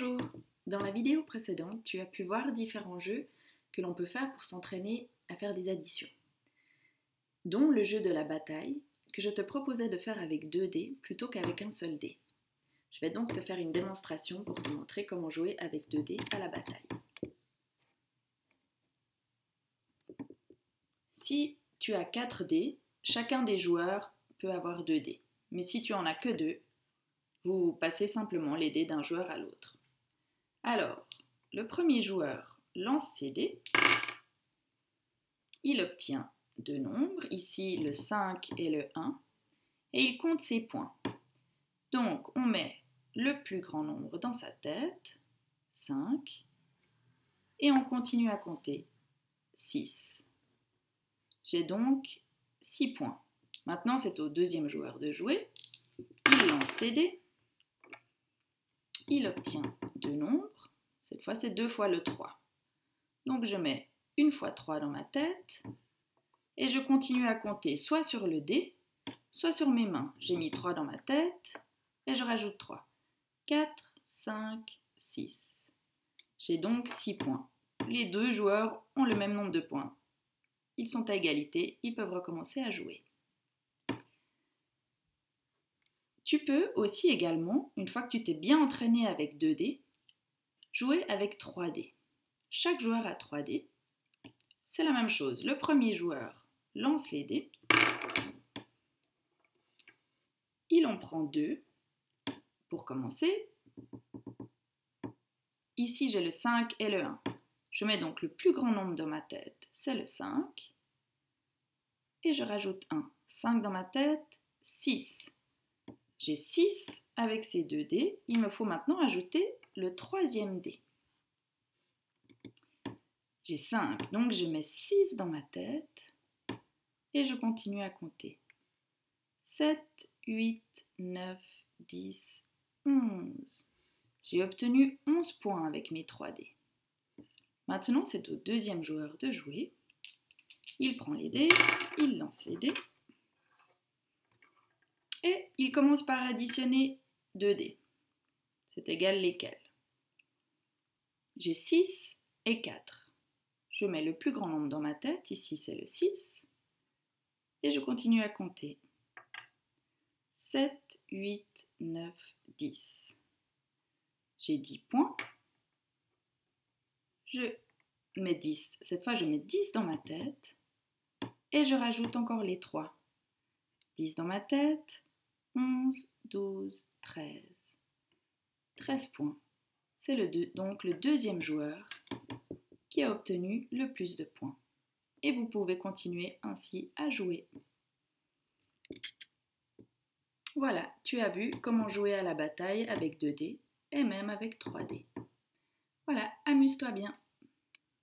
Bonjour Dans la vidéo précédente, tu as pu voir différents jeux que l'on peut faire pour s'entraîner à faire des additions, dont le jeu de la bataille, que je te proposais de faire avec deux dés plutôt qu'avec un seul dé. Je vais donc te faire une démonstration pour te montrer comment jouer avec deux dés à la bataille. Si tu as 4 dés, chacun des joueurs peut avoir deux dés. Mais si tu en as que deux, vous passez simplement les dés d'un joueur à l'autre. Alors, le premier joueur lance ses dés. Il obtient deux nombres, ici le 5 et le 1, et il compte ses points. Donc, on met le plus grand nombre dans sa tête, 5, et on continue à compter 6. J'ai donc 6 points. Maintenant, c'est au deuxième joueur de jouer. Il lance ses dés. Il obtient deux nombres. Cette fois, c'est deux fois le 3. Donc je mets une fois 3 dans ma tête et je continue à compter soit sur le dé, soit sur mes mains. J'ai mis 3 dans ma tête et je rajoute 3. 4, 5, 6. J'ai donc 6 points. Les deux joueurs ont le même nombre de points. Ils sont à égalité, ils peuvent recommencer à jouer. Tu peux aussi également, une fois que tu t'es bien entraîné avec 2 dés, Jouer avec 3 dés. Chaque joueur a 3 dés. C'est la même chose. Le premier joueur lance les dés. Il en prend 2 pour commencer. Ici, j'ai le 5 et le 1. Je mets donc le plus grand nombre dans ma tête, c'est le 5. Et je rajoute 1. 5 dans ma tête, 6. J'ai 6 avec ces deux dés. Il me faut maintenant ajouter le troisième dé. J'ai 5, donc je mets 6 dans ma tête et je continue à compter. 7, 8, 9, 10, 11. J'ai obtenu 11 points avec mes 3 dés. Maintenant, c'est au deuxième joueur de jouer. Il prend les dés, il lance les dés et il commence par additionner 2 dés. C'est égal lesquels? J'ai 6 et 4. Je mets le plus grand nombre dans ma tête, ici c'est le 6, et je continue à compter. 7, 8, 9, 10. J'ai 10 points. Je mets 10. Cette fois, je mets 10 dans ma tête. Et je rajoute encore les 3. 10 dans ma tête. 11, 12, 13. 13 points. C'est donc le deuxième joueur qui a obtenu le plus de points. Et vous pouvez continuer ainsi à jouer. Voilà, tu as vu comment jouer à la bataille avec 2 dés et même avec 3 dés. Voilà, amuse-toi bien.